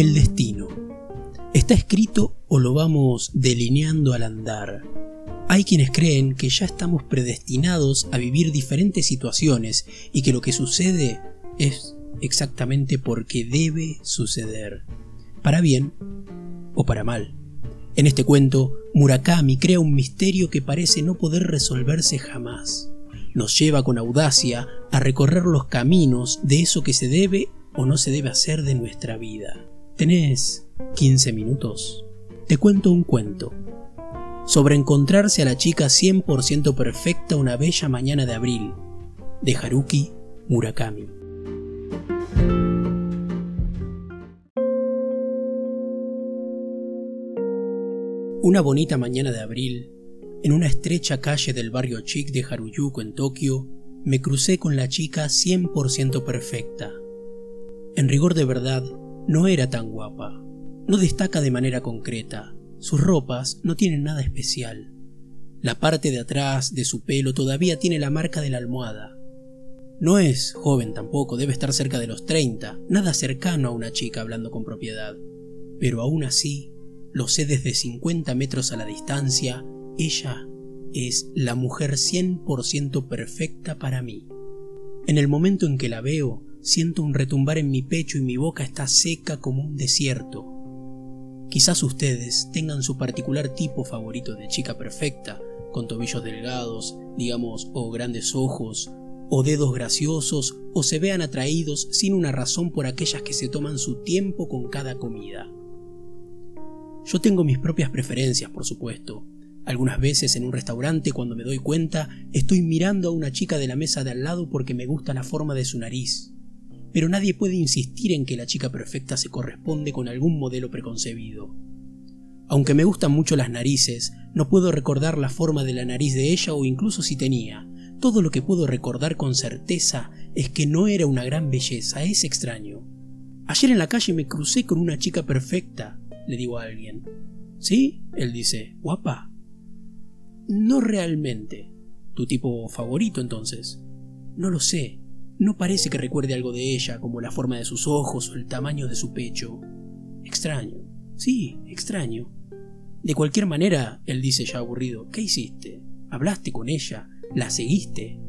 El destino. ¿Está escrito o lo vamos delineando al andar? Hay quienes creen que ya estamos predestinados a vivir diferentes situaciones y que lo que sucede es exactamente porque debe suceder, para bien o para mal. En este cuento, Murakami crea un misterio que parece no poder resolverse jamás. Nos lleva con audacia a recorrer los caminos de eso que se debe o no se debe hacer de nuestra vida. ¿Tenés 15 minutos? Te cuento un cuento. Sobre encontrarse a la chica 100% perfecta una bella mañana de abril, de Haruki Murakami. Una bonita mañana de abril, en una estrecha calle del barrio chic de Haruyuko en Tokio, me crucé con la chica 100% perfecta. En rigor de verdad, no era tan guapa. No destaca de manera concreta. Sus ropas no tienen nada especial. La parte de atrás de su pelo todavía tiene la marca de la almohada. No es joven tampoco, debe estar cerca de los 30, nada cercano a una chica hablando con propiedad. Pero aún así, lo sé desde 50 metros a la distancia, ella es la mujer 100% perfecta para mí. En el momento en que la veo, siento un retumbar en mi pecho y mi boca está seca como un desierto. Quizás ustedes tengan su particular tipo favorito de chica perfecta, con tobillos delgados, digamos, o grandes ojos, o dedos graciosos, o se vean atraídos sin una razón por aquellas que se toman su tiempo con cada comida. Yo tengo mis propias preferencias, por supuesto. Algunas veces en un restaurante, cuando me doy cuenta, estoy mirando a una chica de la mesa de al lado porque me gusta la forma de su nariz. Pero nadie puede insistir en que la chica perfecta se corresponde con algún modelo preconcebido. Aunque me gustan mucho las narices, no puedo recordar la forma de la nariz de ella o incluso si tenía. Todo lo que puedo recordar con certeza es que no era una gran belleza, es extraño. Ayer en la calle me crucé con una chica perfecta, le digo a alguien. ¿Sí? Él dice, guapa. No realmente. ¿Tu tipo favorito entonces? No lo sé. No parece que recuerde algo de ella, como la forma de sus ojos o el tamaño de su pecho. Extraño. Sí, extraño. De cualquier manera, él dice ya aburrido, ¿qué hiciste? ¿Hablaste con ella? ¿La seguiste?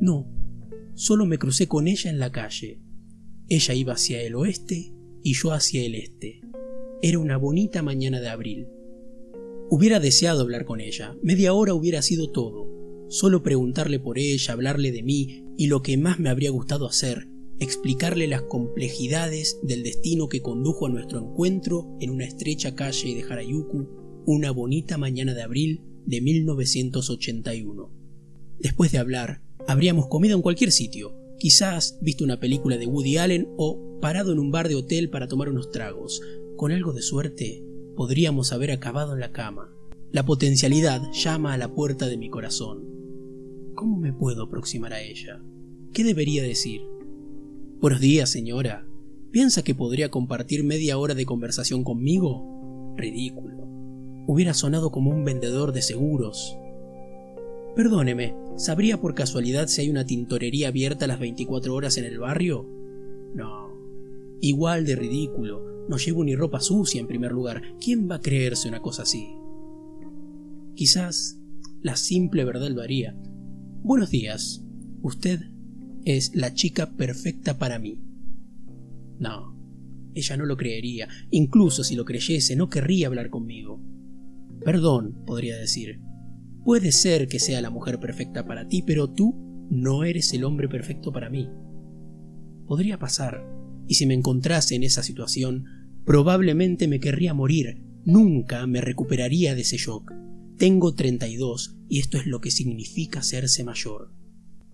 No, solo me crucé con ella en la calle. Ella iba hacia el oeste y yo hacia el este. Era una bonita mañana de abril. Hubiera deseado hablar con ella, media hora hubiera sido todo. Solo preguntarle por ella, hablarle de mí y lo que más me habría gustado hacer, explicarle las complejidades del destino que condujo a nuestro encuentro en una estrecha calle de Harajuku una bonita mañana de abril de 1981. Después de hablar, habríamos comido en cualquier sitio, quizás visto una película de Woody Allen o parado en un bar de hotel para tomar unos tragos, con algo de suerte, podríamos haber acabado en la cama. La potencialidad llama a la puerta de mi corazón. ¿Cómo me puedo aproximar a ella? ¿Qué debería decir? Buenos días, señora. ¿Piensa que podría compartir media hora de conversación conmigo? Ridículo. Hubiera sonado como un vendedor de seguros. Perdóneme, ¿sabría por casualidad si hay una tintorería abierta las 24 horas en el barrio? No. Igual de ridículo. No llevo ni ropa sucia en primer lugar. ¿Quién va a creerse una cosa así? Quizás la simple verdad lo haría. Buenos días. Usted es la chica perfecta para mí. No, ella no lo creería. Incluso si lo creyese, no querría hablar conmigo. Perdón, podría decir. Puede ser que sea la mujer perfecta para ti, pero tú no eres el hombre perfecto para mí. Podría pasar y si me encontrase en esa situación, probablemente me querría morir, nunca me recuperaría de ese shock. Tengo 32 y esto es lo que significa hacerse mayor.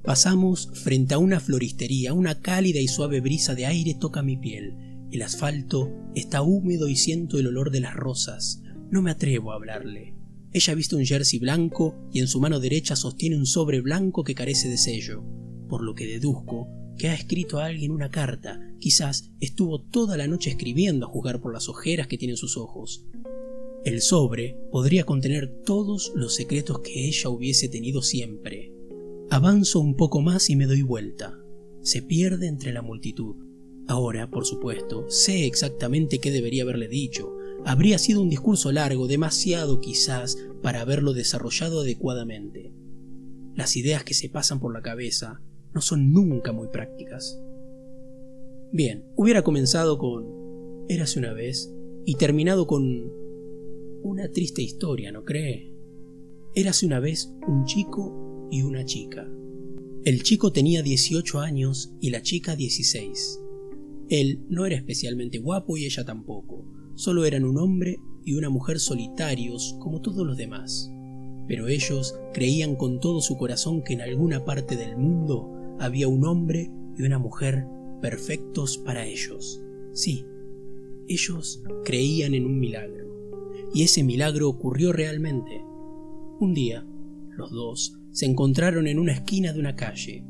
Pasamos frente a una floristería, una cálida y suave brisa de aire toca mi piel. El asfalto está húmedo y siento el olor de las rosas. No me atrevo a hablarle. Ella viste un jersey blanco y en su mano derecha sostiene un sobre blanco que carece de sello, por lo que deduzco que ha escrito a alguien una carta. Quizás estuvo toda la noche escribiendo a juzgar por las ojeras que tienen sus ojos. El sobre podría contener todos los secretos que ella hubiese tenido siempre. Avanzo un poco más y me doy vuelta. Se pierde entre la multitud. Ahora, por supuesto, sé exactamente qué debería haberle dicho. Habría sido un discurso largo, demasiado quizás, para haberlo desarrollado adecuadamente. Las ideas que se pasan por la cabeza no son nunca muy prácticas. Bien, hubiera comenzado con Érase una vez y terminado con una triste historia, ¿no cree? Érase una vez un chico y una chica. El chico tenía 18 años y la chica 16. Él no era especialmente guapo y ella tampoco, solo eran un hombre y una mujer solitarios como todos los demás. Pero ellos creían con todo su corazón que en alguna parte del mundo había un hombre y una mujer perfectos para ellos. Sí, ellos creían en un milagro. Y ese milagro ocurrió realmente. Un día, los dos se encontraron en una esquina de una calle.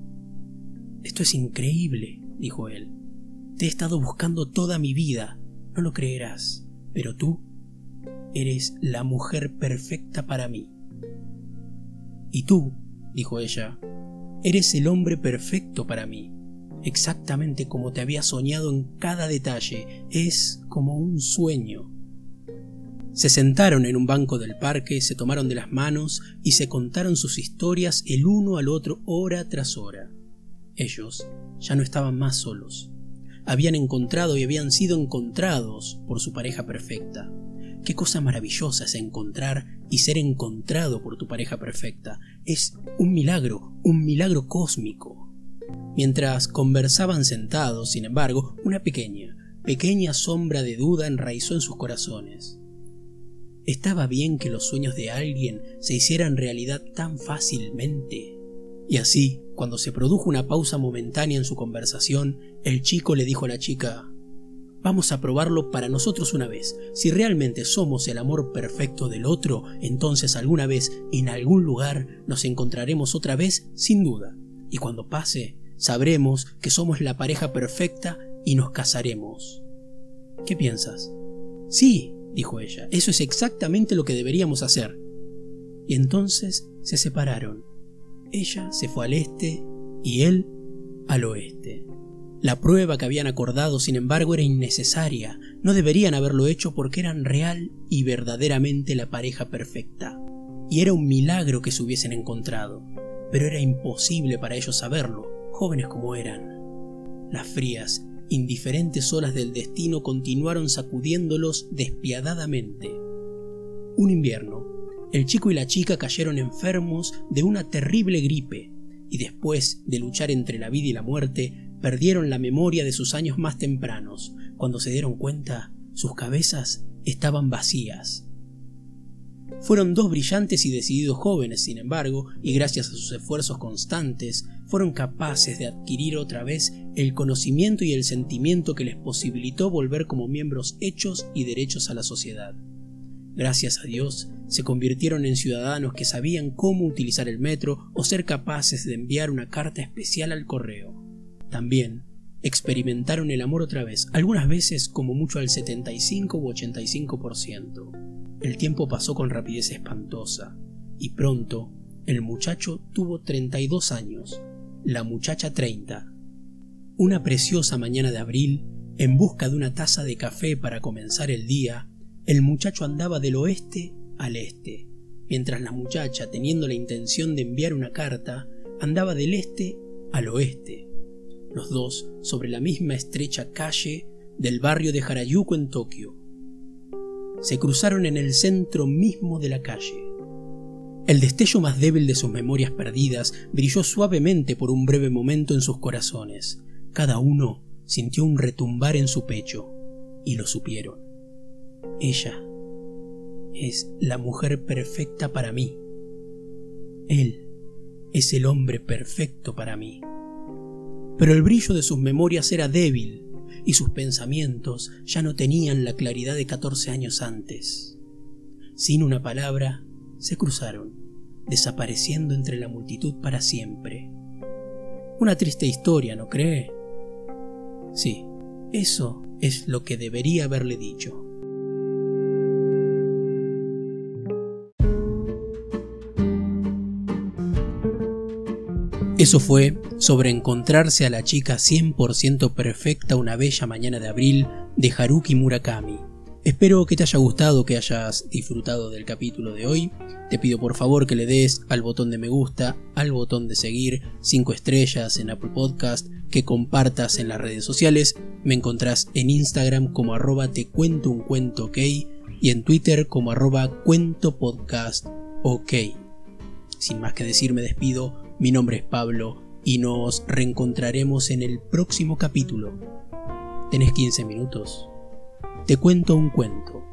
Esto es increíble, dijo él. Te he estado buscando toda mi vida, no lo creerás, pero tú eres la mujer perfecta para mí. Y tú, dijo ella, eres el hombre perfecto para mí, exactamente como te había soñado en cada detalle, es como un sueño. Se sentaron en un banco del parque, se tomaron de las manos y se contaron sus historias el uno al otro hora tras hora. Ellos ya no estaban más solos. Habían encontrado y habían sido encontrados por su pareja perfecta. Qué cosa maravillosa es encontrar y ser encontrado por tu pareja perfecta. Es un milagro, un milagro cósmico. Mientras conversaban sentados, sin embargo, una pequeña, pequeña sombra de duda enraizó en sus corazones. ¿Estaba bien que los sueños de alguien se hicieran realidad tan fácilmente? Y así, cuando se produjo una pausa momentánea en su conversación, el chico le dijo a la chica Vamos a probarlo para nosotros una vez. Si realmente somos el amor perfecto del otro, entonces alguna vez, en algún lugar, nos encontraremos otra vez, sin duda. Y cuando pase, sabremos que somos la pareja perfecta y nos casaremos. ¿Qué piensas? Sí, dijo ella, eso es exactamente lo que deberíamos hacer. Y entonces se separaron. Ella se fue al este y él al oeste. La prueba que habían acordado, sin embargo, era innecesaria. No deberían haberlo hecho porque eran real y verdaderamente la pareja perfecta. Y era un milagro que se hubiesen encontrado. Pero era imposible para ellos saberlo, jóvenes como eran. Las frías indiferentes olas del destino continuaron sacudiéndolos despiadadamente. Un invierno, el chico y la chica cayeron enfermos de una terrible gripe, y después de luchar entre la vida y la muerte, perdieron la memoria de sus años más tempranos. Cuando se dieron cuenta, sus cabezas estaban vacías. Fueron dos brillantes y decididos jóvenes, sin embargo, y gracias a sus esfuerzos constantes, fueron capaces de adquirir otra vez el conocimiento y el sentimiento que les posibilitó volver como miembros hechos y derechos a la sociedad. Gracias a Dios, se convirtieron en ciudadanos que sabían cómo utilizar el metro o ser capaces de enviar una carta especial al correo. También experimentaron el amor otra vez, algunas veces como mucho al 75 u 85%. El tiempo pasó con rapidez espantosa, y pronto el muchacho tuvo 32 años, la muchacha 30. Una preciosa mañana de abril, en busca de una taza de café para comenzar el día, el muchacho andaba del oeste al este, mientras la muchacha, teniendo la intención de enviar una carta, andaba del este al oeste, los dos sobre la misma estrecha calle del barrio de Harajuku en Tokio se cruzaron en el centro mismo de la calle. El destello más débil de sus memorias perdidas brilló suavemente por un breve momento en sus corazones. Cada uno sintió un retumbar en su pecho, y lo supieron. Ella es la mujer perfecta para mí. Él es el hombre perfecto para mí. Pero el brillo de sus memorias era débil y sus pensamientos ya no tenían la claridad de catorce años antes. Sin una palabra, se cruzaron, desapareciendo entre la multitud para siempre. Una triste historia, ¿no cree? Sí, eso es lo que debería haberle dicho. Eso fue sobre encontrarse a la chica 100% perfecta una bella mañana de abril de Haruki Murakami. Espero que te haya gustado, que hayas disfrutado del capítulo de hoy. Te pido por favor que le des al botón de me gusta, al botón de seguir, 5 estrellas en Apple Podcast, que compartas en las redes sociales. Me encontrás en Instagram como arroba te cuento un cuento ok y en Twitter como arroba cuento podcast ok. Sin más que decir me despido mi nombre es Pablo y nos reencontraremos en el próximo capítulo. ¿Tenés 15 minutos? Te cuento un cuento.